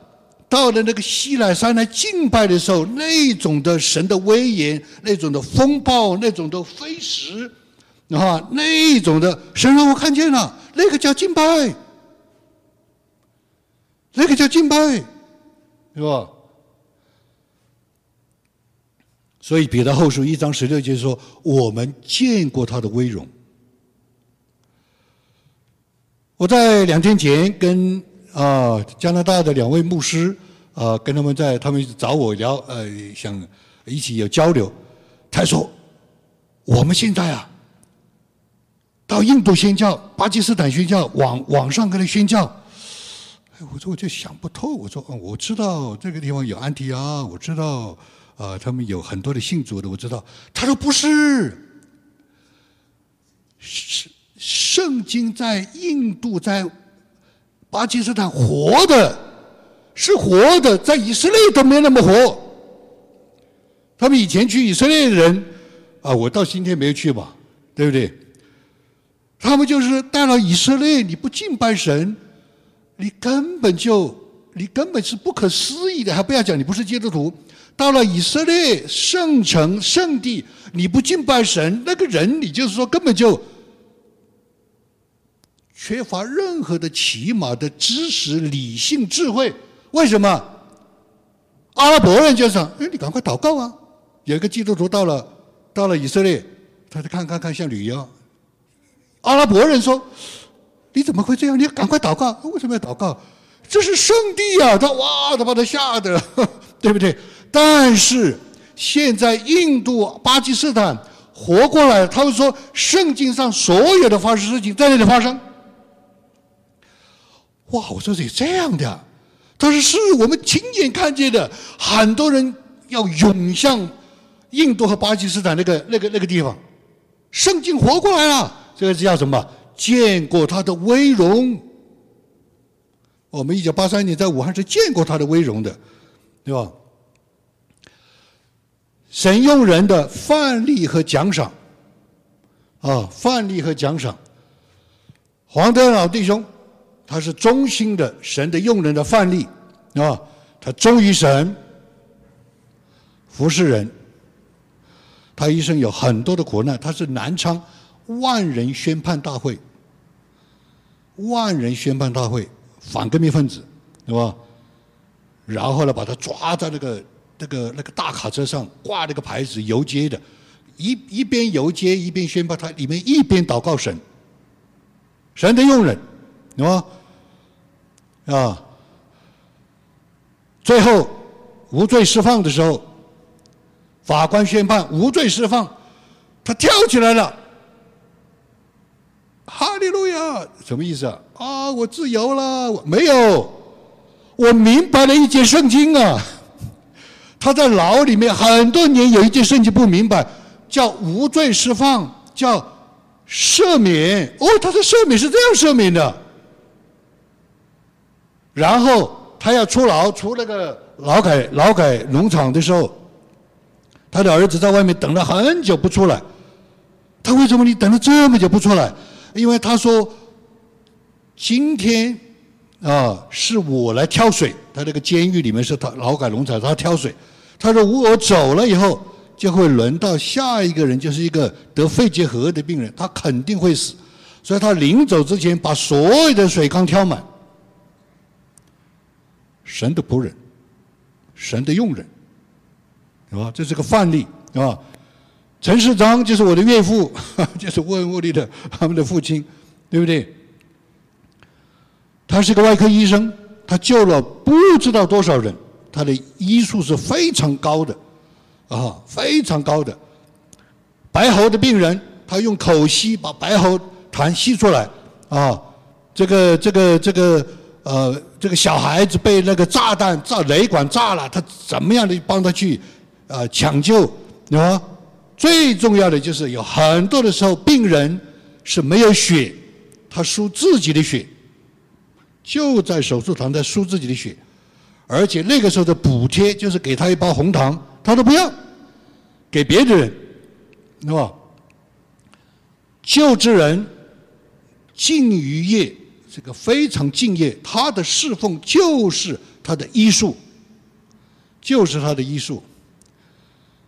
到了那个西来山来敬拜的时候，那种的神的威严，那种的风暴，那种的飞石，啊，那种的神让我看见了，那个叫敬拜，那个叫敬拜，是吧？所以彼得后书一章十六节说：“我们见过他的威容。”我在两天前跟。啊，加拿大的两位牧师啊，跟他们在，他们找我聊，呃，想一起有交流。他说，我们现在啊，到印度宣教、巴基斯坦宣教，网网上跟他宣教。哎，我说我就想不透。我说，我知道这个地方有安提阿，我知道啊，他们有很多的信主的，我知道。他说不是，圣圣经在印度在。巴基斯坦活的，是活的，在以色列都没那么活。他们以前去以色列的人，啊，我到今天没有去吧，对不对？他们就是到了以色列，你不敬拜神，你根本就，你根本是不可思议的。还不要讲，你不是基督徒，到了以色列圣城圣地，你不敬拜神，那个人，你就是说根本就。缺乏任何的起码的知识、理性、智慧，为什么？阿拉伯人就说：“哎，你赶快祷告啊！”有一个基督徒到了，到了以色列，他就看看看像旅游。阿拉伯人说：“你怎么会这样？你赶快祷告！为什么要祷告？这是圣地啊！”他哇，他把他吓得，<laughs> 对不对？但是现在印度、巴基斯坦活过来，他们说圣经上所有的发生事情在那里发生。哇！我说是这样的，他说是我们亲眼看见的，很多人要涌向印度和巴基斯坦那个那个那个地方，圣经活过来了，这个叫什么？见过他的威荣。我们一九八三年在武汉是见过他的威荣的，对吧？神用人的范例和奖赏，啊，范例和奖赏。黄德老弟兄，他是忠心的神的用人的范例，啊，他忠于神，服侍人。他一生有很多的苦难，他是南昌万人宣判大会，万人宣判大会反革命分子，对吧？然后呢，把他抓在那个。那个那个大卡车上挂那个牌子游街的，一一边游街一边宣布他里面一边祷告神，神的用人，对吧？啊，最后无罪释放的时候，法官宣判无罪释放，他跳起来了，哈利路亚，什么意思啊？啊，我自由了，没有，我明白了一节圣经啊。他在牢里面很多年，有一件事情不明白，叫无罪释放，叫赦免。哦，他的赦免是这样赦免的。然后他要出牢，出那个劳改劳改农场的时候，他的儿子在外面等了很久不出来。他为什么你等了这么久不出来？因为他说，今天啊是我来挑水，他那个监狱里面是他劳改农场，他挑水。他说：“我走了以后，就会轮到下一个人，就是一个得肺结核的病人，他肯定会死。所以他临走之前，把所有的水缸挑满。神的仆人，神的佣人，是吧？这是个范例，是吧？陈世章就是我的岳父，<laughs> 就是沃恩沃利的 <laughs> 他们的父亲，对不对？他是个外科医生，他救了不知道多少人。”他的医术是非常高的，啊，非常高的。白喉的病人，他用口吸把白喉痰吸出来，啊，这个这个这个呃，这个小孩子被那个炸弹炸雷管炸了，他怎么样的帮他去呃抢救，啊，最重要的就是有很多的时候病人是没有血，他输自己的血，就在手术堂在输自己的血。而且那个时候的补贴就是给他一包红糖，他都不要，给别的人，是吧？救之人敬于业，这个非常敬业，他的侍奉就是他的医术，就是他的医术。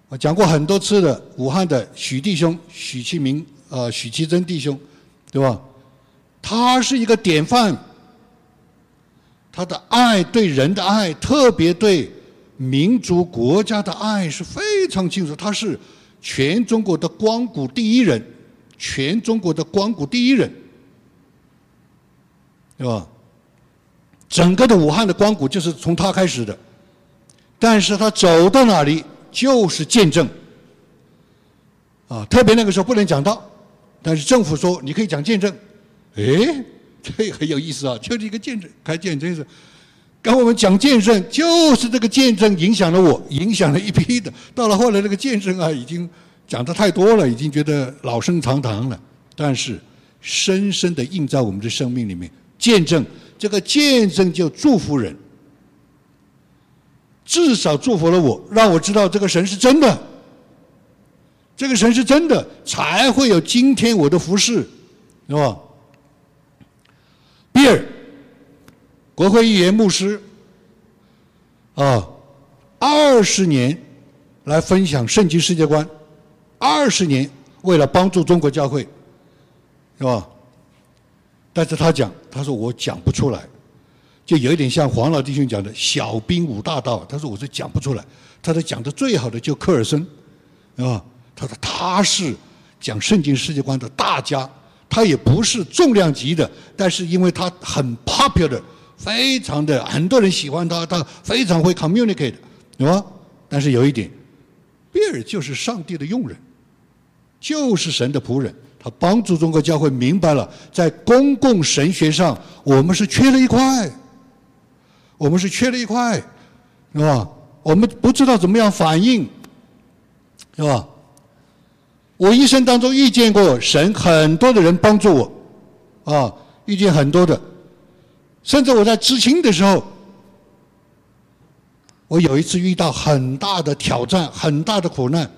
我讲过很多次的，武汉的许弟兄许其明，呃，许其珍弟兄，对吧？他是一个典范。他的爱对人的爱，特别对民族国家的爱是非常清楚。他是全中国的光谷第一人，全中国的光谷第一人，对吧？整个的武汉的光谷就是从他开始的。但是他走到哪里就是见证，啊，特别那个时候不能讲道，但是政府说你可以讲见证，哎。这很有意思啊，<laughs> 就是一个见证，开见证是，跟我们讲见证，就是这个见证影响了我，影响了一批的。到了后来，这个见证啊，已经讲的太多了，已经觉得老生常谈了。但是，深深的印在我们的生命里面，见证这个见证就祝福人，至少祝福了我，让我知道这个神是真的，这个神是真的，才会有今天我的服饰，是吧？第二，国会议员、牧师，啊，二十年来分享圣经世界观，二十年为了帮助中国教会，是吧？但是他讲，他说我讲不出来，就有一点像黄老弟兄讲的“小兵五大道”，他说我是讲不出来。他说讲的最好的就科尔森，啊，他说他是讲圣经世界观的大家。他也不是重量级的，但是因为他很 popular，非常的很多人喜欢他，他非常会 communicate，对吧？但是有一点，比尔就是上帝的佣人，就是神的仆人，他帮助中国教会明白了，在公共神学上，我们是缺了一块，我们是缺了一块，是吧？我们不知道怎么样反应，是吧？我一生当中遇见过神很多的人帮助我，啊，遇见很多的，甚至我在知青的时候，我有一次遇到很大的挑战，很大的苦难，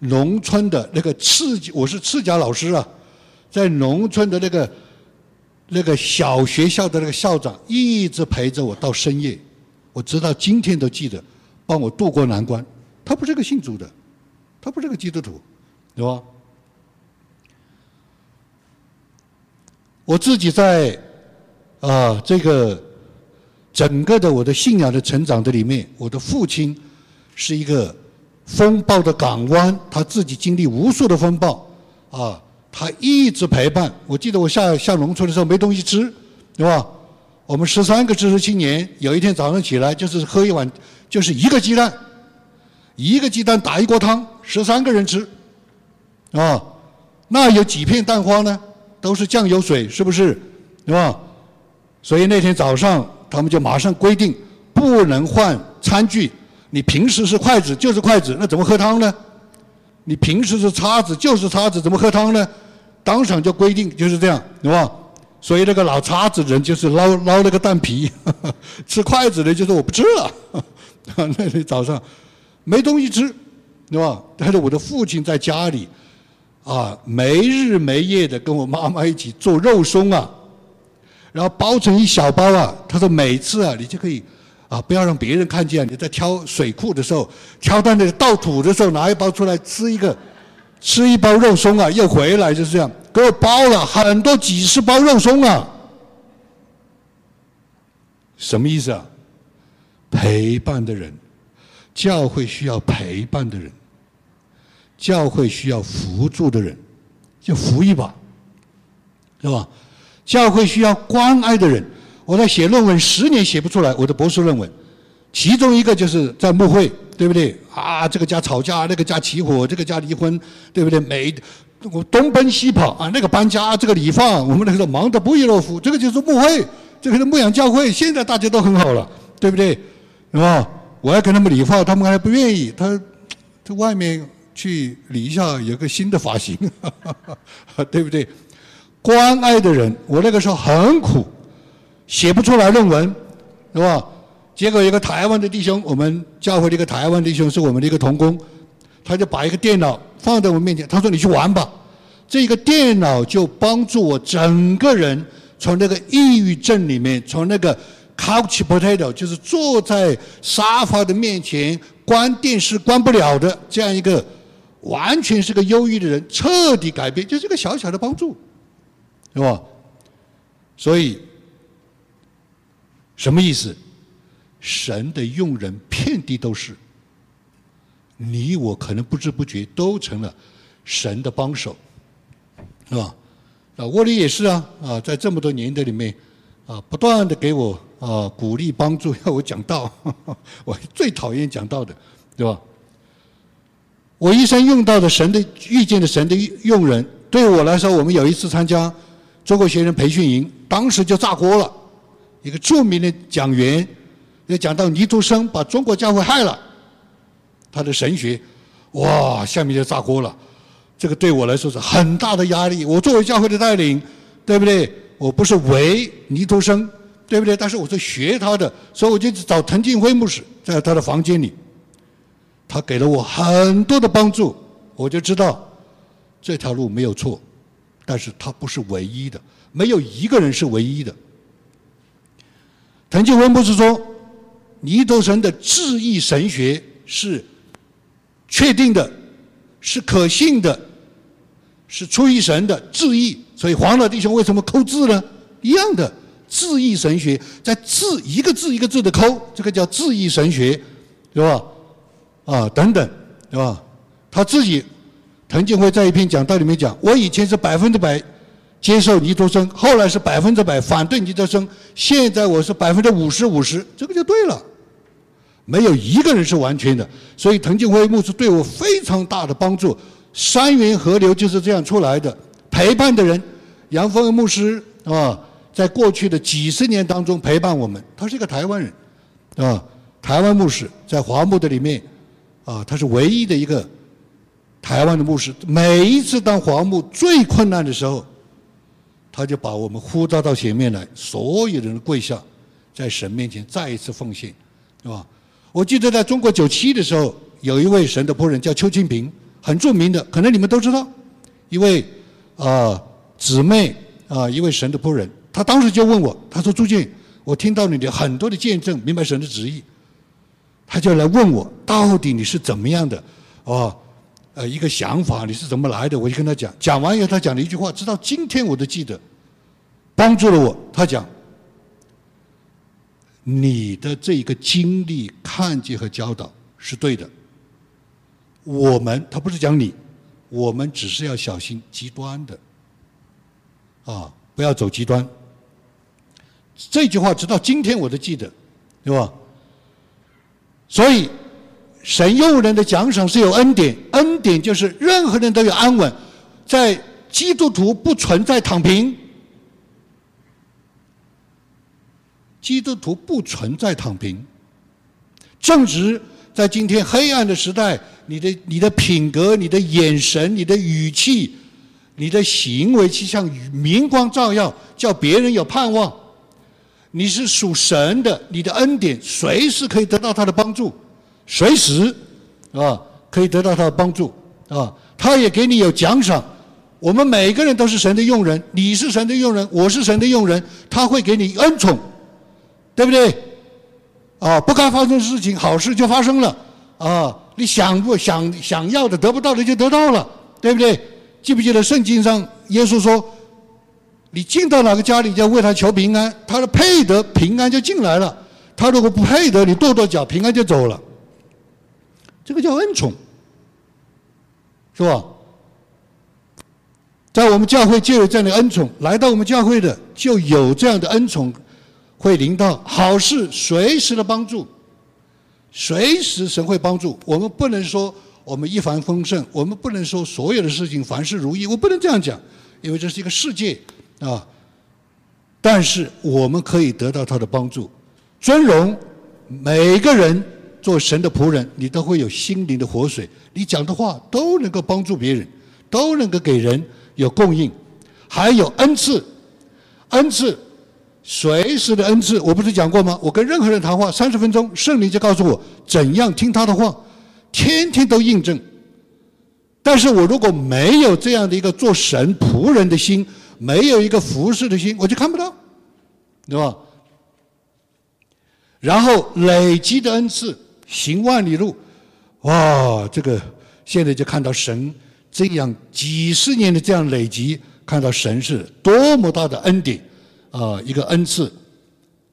农村的那个次，我是次甲老师啊，在农村的那个那个小学校的那个校长一直陪着我到深夜，我直到今天都记得，帮我渡过难关。他不是个信主的，他不是个基督徒。对吧？我自己在啊这个整个的我的信仰的成长的里面，我的父亲是一个风暴的港湾，他自己经历无数的风暴啊，他一直陪伴。我记得我下下农村的时候没东西吃，对吧？我们十三个知识青年有一天早上起来就是喝一碗，就是一个鸡蛋，一个鸡蛋打一锅汤，十三个人吃。啊，那有几片蛋花呢？都是酱油水，是不是？是吧？所以那天早上，他们就马上规定不能换餐具。你平时是筷子就是筷子，那怎么喝汤呢？你平时是叉子就是叉子，怎么喝汤呢？当场就规定就是这样，是吧？所以那个老叉子人就是捞捞那个蛋皮，<laughs> 吃筷子的就是我不吃了。<laughs> 那天早上没东西吃，对吧？但是我的父亲在家里。啊，没日没夜的跟我妈妈一起做肉松啊，然后包成一小包啊。他说每次啊，你就可以啊，不要让别人看见你在挑水库的时候，挑到那个倒土的时候，拿一包出来吃一个，吃一包肉松啊，又回来就是这样，给我包了很多几十包肉松啊。什么意思啊？陪伴的人，教会需要陪伴的人。教会需要扶助的人，就扶一把，是吧？教会需要关爱的人。我在写论文，十年写不出来我的博士论文，其中一个就是在牧会，对不对？啊，这个家吵架，那个家起火，这个家离婚，对不对？每我东奔西跑啊，那个搬家，这个理发，我们那个时候忙得不亦乐乎。这个就是牧会，这个是牧养教会。现在大家都很好了，对不对？是吧？我要跟他们理发，他们还不愿意。他在外面。去理一下，有个新的发型，<laughs> 对不对？关爱的人，我那个时候很苦，写不出来论文，是吧？结果一个台湾的弟兄，我们教会的一个台湾弟兄是我们的一个同工，他就把一个电脑放在我面前，他说：“你去玩吧。”这个电脑就帮助我整个人从那个抑郁症里面，从那个 couch potato，就是坐在沙发的面前关电视关不了的这样一个。完全是个忧郁的人，彻底改变，就是个小小的帮助，是吧？所以，什么意思？神的用人遍地都是，你我可能不知不觉都成了神的帮手，是吧？啊，沃里也是啊，啊，在这么多年的里面，啊，不断的给我啊鼓励帮助，要我讲道，<laughs> 我最讨厌讲道的，对吧？我一生用到的神的遇见的神的用人，对我来说，我们有一次参加中国学生培训营，当时就炸锅了。一个著名的讲员要讲到尼徒生把中国教会害了，他的神学，哇，下面就炸锅了。这个对我来说是很大的压力。我作为教会的带领，对不对？我不是为尼徒生，对不对？但是我是学他的，所以我就找滕敬辉牧师在他的房间里。他给了我很多的帮助，我就知道这条路没有错，但是他不是唯一的，没有一个人是唯一的。滕庆文不是说，尼多神的智义神学是确定的，是可信的，是出于神的智义，所以黄老弟兄为什么抠字呢？一样的智义神学，在字一个字一个字的抠，这个叫智义神学，对吧？啊，等等，对吧？他自己，滕敬辉在一篇讲道里面讲，我以前是百分之百接受尼多生，后来是百分之百反对尼多生，现在我是百分之五十五十，这个就对了。没有一个人是完全的，所以滕敬辉牧师对我非常大的帮助。三元河流就是这样出来的，陪伴的人，杨峰牧师啊，在过去的几十年当中陪伴我们，他是一个台湾人，啊。台湾牧师在华牧的里面，啊，他是唯一的一个台湾的牧师。每一次当黄牧最困难的时候，他就把我们呼召到前面来，所有人跪下，在神面前再一次奉献，是吧？我记得在中国九七的时候，有一位神的仆人叫邱清平，很著名的，可能你们都知道，一位啊姊妹啊，一位神的仆人，他当时就问我，他说：“朱建，我听到你的很多的见证，明白神的旨意。”他就来问我，到底你是怎么样的？哦，呃，一个想法，你是怎么来的？我就跟他讲，讲完以后，他讲了一句话，直到今天我都记得，帮助了我。他讲，你的这一个经历、看见和教导是对的。我们，他不是讲你，我们只是要小心极端的，啊，不要走极端。这句话直到今天我都记得，对吧？所以，神用人的奖赏是有恩典，恩典就是任何人都有安稳，在基督徒不存在躺平，基督徒不存在躺平。正直在今天黑暗的时代，你的你的品格、你的眼神、你的语气、你的行为，去像明光照耀，叫别人有盼望。你是属神的，你的恩典随时可以得到他的帮助，随时啊可以得到他的帮助啊，他也给你有奖赏。我们每个人都是神的用人，你是神的用人，我是神的用人，他会给你恩宠，对不对？啊，不该发生的事情，好事就发生了啊！你想不想想要的得不到的就得到了，对不对？记不记得圣经上耶稣说？你进到哪个家里，就要为他求平安，他的配得平安就进来了；他如果不配得，你跺跺脚，平安就走了。这个叫恩宠，是吧？在我们教会就有这样的恩宠，来到我们教会的就有这样的恩宠，会临到好事，随时的帮助，随时神会帮助。我们不能说我们一帆风顺，我们不能说所有的事情凡事如意，我不能这样讲，因为这是一个世界。啊！但是我们可以得到他的帮助，尊荣每个人做神的仆人，你都会有心灵的活水，你讲的话都能够帮助别人，都能够给人有供应，还有恩赐，恩赐随时的恩赐，我不是讲过吗？我跟任何人谈话三十分钟，圣灵就告诉我怎样听他的话，天天都印证。但是我如果没有这样的一个做神仆人的心，没有一个服侍的心，我就看不到，对吧？然后累积的恩赐，行万里路，哇！这个现在就看到神这样几十年的这样累积，看到神是多么大的恩典啊！一个恩赐，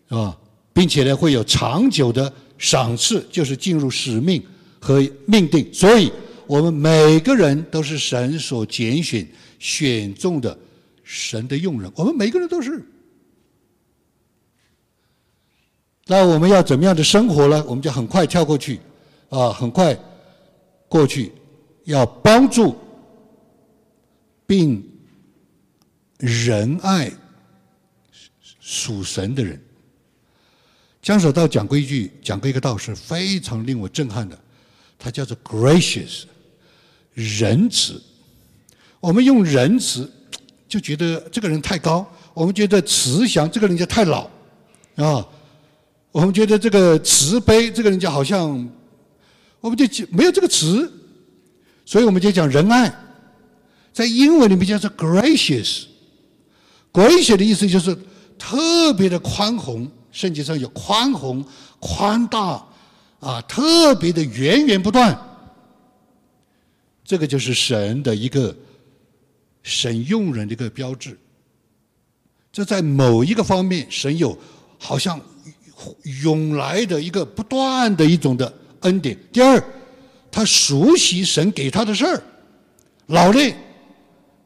是吧？并且呢，会有长久的赏赐，就是进入使命和命定。所以我们每个人都是神所拣选、选中的。神的用人，我们每个人都是。那我们要怎么样的生活呢？我们就很快跳过去，啊，很快过去，要帮助并仁爱属神的人。江守道讲过一句，讲过一个道是非常令我震撼的，他叫做 “gracious”，仁慈。我们用仁慈。就觉得这个人太高，我们觉得慈祥这个人就太老，啊，我们觉得这个慈悲这个人就好像，我们就没有这个词，所以我们就讲仁爱，在英文里面叫做 gracious，gracious 的意思就是特别的宽宏，圣经上有宽宏、宽大，啊，特别的源源不断，这个就是神的一个。神用人的一个标志，这在某一个方面，神有好像涌来的一个不断的一种的恩典。第二，他熟悉神给他的事儿，老练，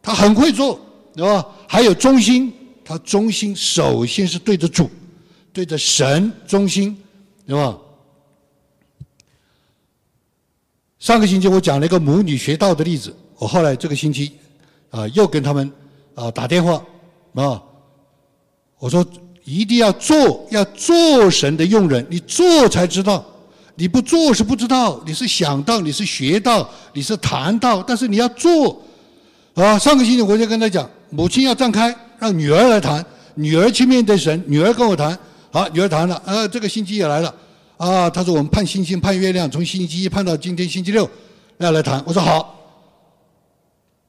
他很会做，对吧？还有忠心，他忠心首先是对着主，对着神忠心，对吧？上个星期我讲了一个母女学道的例子，我后来这个星期。啊，又跟他们啊打电话啊！我说一定要做，要做神的用人，你做才知道你不做是不知道，你是想到，你是学到，你是谈到，但是你要做。啊，上个星期我就跟他讲，母亲要站开，让女儿来谈，女儿去面对神，女儿跟我谈。好，女儿谈了，呃，这个星期也来了。啊，他说我们盼星星盼月亮，从星期一盼到今天星期六，要来谈。我说好。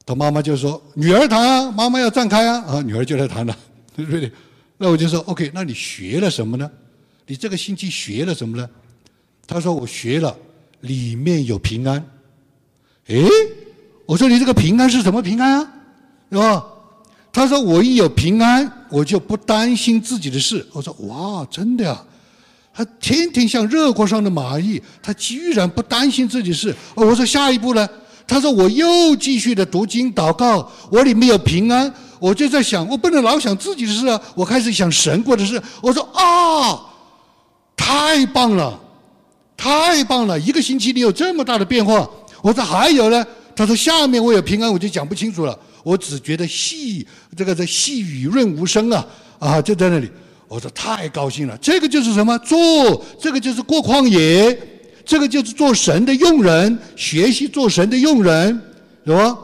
他妈妈就说：“女儿谈啊，妈妈要站开啊。”啊，女儿就来谈了，对不对？那我就说：“OK，那你学了什么呢？你这个星期学了什么呢？”他说：“我学了，里面有平安。”诶，我说：“你这个平安是什么平安啊？是吧？”他说：“我一有平安，我就不担心自己的事。”我说：“哇，真的呀！他天天像热锅上的蚂蚁，他居然不担心自己事。”我说：“下一步呢？”他说：“我又继续的读经祷告，我里面有平安。我就在想，我不能老想自己的事啊！我开始想神过的事。我说啊，太棒了，太棒了！一个星期你有这么大的变化。我说还有呢？他说下面我有平安，我就讲不清楚了。我只觉得细这个这细雨润无声啊啊，就在那里。我说太高兴了，这个就是什么？做这个就是过旷野。”这个就是做神的用人，学习做神的用人，是吧？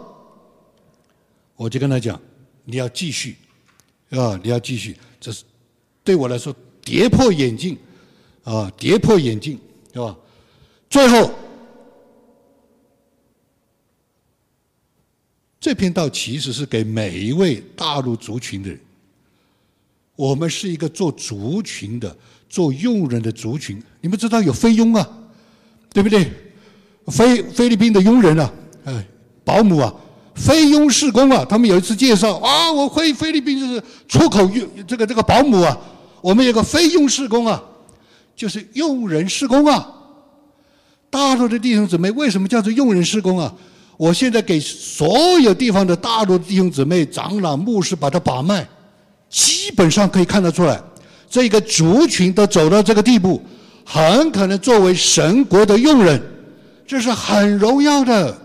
我就跟他讲，你要继续，啊，你要继续，这是对我来说跌破眼镜，啊，跌破眼镜，是吧？最后，这篇道其实是给每一位大陆族群的人。我们是一个做族群的、做佣人的族群。你们知道有菲佣啊？对不对？菲菲律宾的佣人啊，哎，保姆啊，菲佣士工啊，他们有一次介绍啊，我回菲律宾就是出口佣这个这个保姆啊，我们有个菲佣士工啊，就是佣人施工啊。大陆的弟兄姊妹为什么叫做佣人施工啊？我现在给所有地方的大陆弟兄姊妹、长老、牧师把他把脉，基本上可以看得出来，这个族群都走到这个地步。很可能作为神国的用人，这是很荣耀的。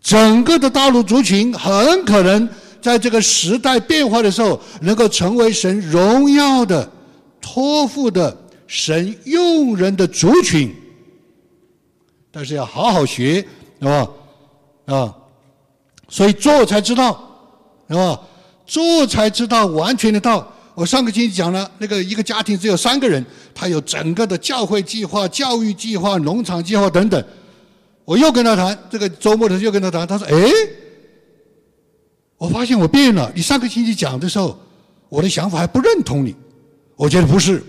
整个的大陆族群很可能在这个时代变化的时候，能够成为神荣耀的托付的神用人的族群。但是要好好学，是吧？啊，所以做才知道，是吧？做才知道完全的道。我上个星期讲了，那个一个家庭只有三个人，他有整个的教会计划、教育计划、农场计划等等。我又跟他谈，这个周末的时候又跟他谈，他说：“哎，我发现我变了。你上个星期讲的时候，我的想法还不认同你，我觉得不是。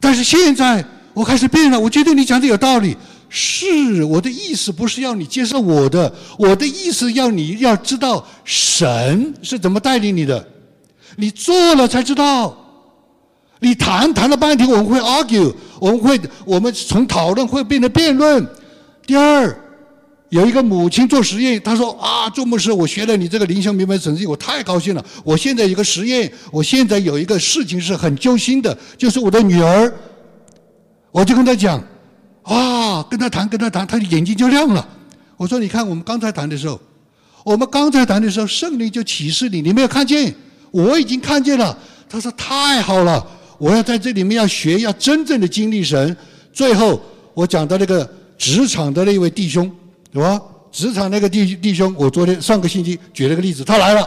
但是现在我开始变了，我觉得你讲的有道理。是我的意思不是要你接受我的，我的意思要你要知道神是怎么带领你的。”你做了才知道，你谈谈了半天，我们会 argue，我们会我们从讨论会变成辩论。第二，有一个母亲做实验，她说啊，做牧师，我学了你这个灵修明白神迹，我太高兴了。我现在有个实验，我现在有一个事情是很揪心的，就是我的女儿，我就跟她讲，啊，跟她谈，跟她谈，她的眼睛就亮了。我说，你看我们刚才谈的时候，我们刚才谈的时候，圣灵就启示你，你没有看见。我已经看见了，他说太好了，我要在这里面要学，要真正的经历神。最后我讲到那个职场的那位弟兄，对吧？职场那个弟弟兄，我昨天上个星期举了个例子，他来了，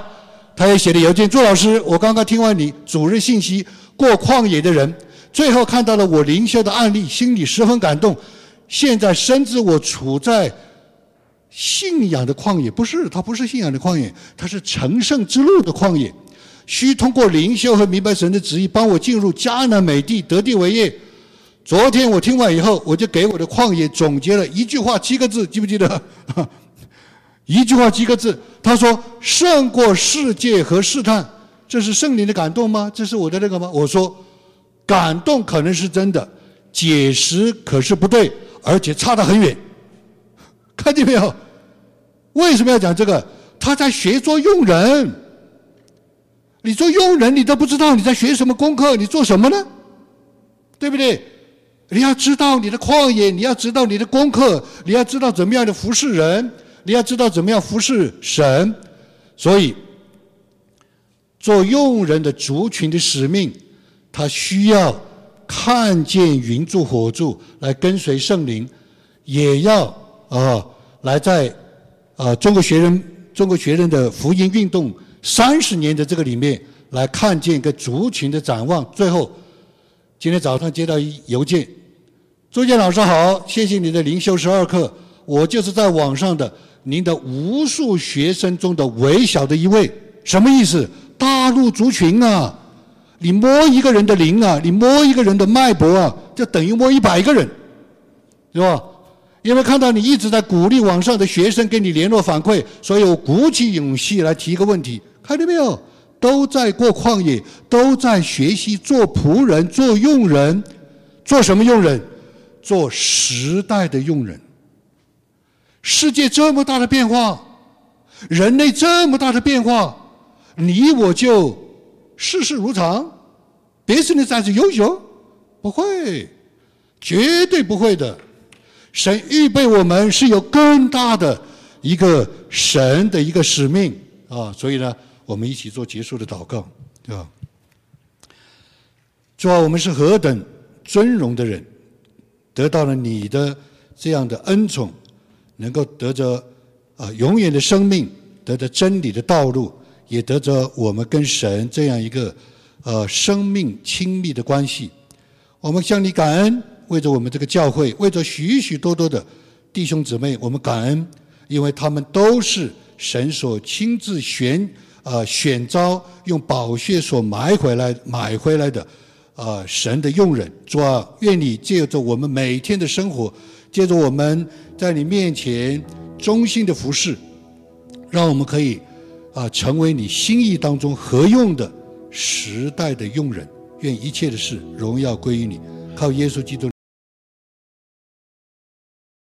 他也写了邮件，朱老师，我刚刚听完你主日信息，过旷野的人，最后看到了我灵修的案例，心里十分感动。现在深知我处在信仰的旷野，不是，他不是信仰的旷野，他是成圣之路的旷野。需通过灵修和明白神的旨意，帮我进入迦南美地得地为业。昨天我听完以后，我就给我的旷野总结了一句话，七个字，记不记得？<laughs> 一句话七个字，他说：“胜过世界和试探。”这是圣灵的感动吗？这是我的那个吗？我说，感动可能是真的，解释可是不对，而且差得很远。看见没有？为什么要讲这个？他在学做用人。你做佣人，你都不知道你在学什么功课，你做什么呢？对不对？你要知道你的旷野，你要知道你的功课，你要知道怎么样的服侍人，你要知道怎么样服侍神。所以，做佣人的族群的使命，他需要看见云柱火柱来跟随圣灵，也要啊来在啊中国学人中国学人的福音运动三十年的这个里面来看见一个族群的展望。最后，今天早上接到一邮件，周建老师好，谢谢你的灵修十二课，我就是在网上的您的无数学生中的微小的一位，什么意思？大陆族群啊！你摸一个人的灵啊，你摸一个人的脉搏啊，就等于摸一百个人，对吧？因为看到你一直在鼓励网上的学生跟你联络反馈，所以我鼓起勇气来提一个问题：看到没有？都在过旷野，都在学习做仆人、做佣人，做什么佣人？做时代的佣人。世界这么大的变化，人类这么大的变化，你我就。世事如常，business as usual，不会，绝对不会的。神预备我们是有更大的一个神的一个使命啊，所以呢，我们一起做结束的祷告，对吧？主啊，我们是何等尊荣的人，得到了你的这样的恩宠，能够得着啊永远的生命，得着真理的道路。也得着我们跟神这样一个呃生命亲密的关系，我们向你感恩，为着我们这个教会，为着许许多多的弟兄姊妹，我们感恩，因为他们都是神所亲自选呃选召，用宝血所买回来买回来的呃神的用人。主啊，愿你借着我们每天的生活，借着我们在你面前忠心的服侍，让我们可以。啊，成为你心意当中合用的时代的用人，愿一切的事荣耀归于你，靠耶稣基督。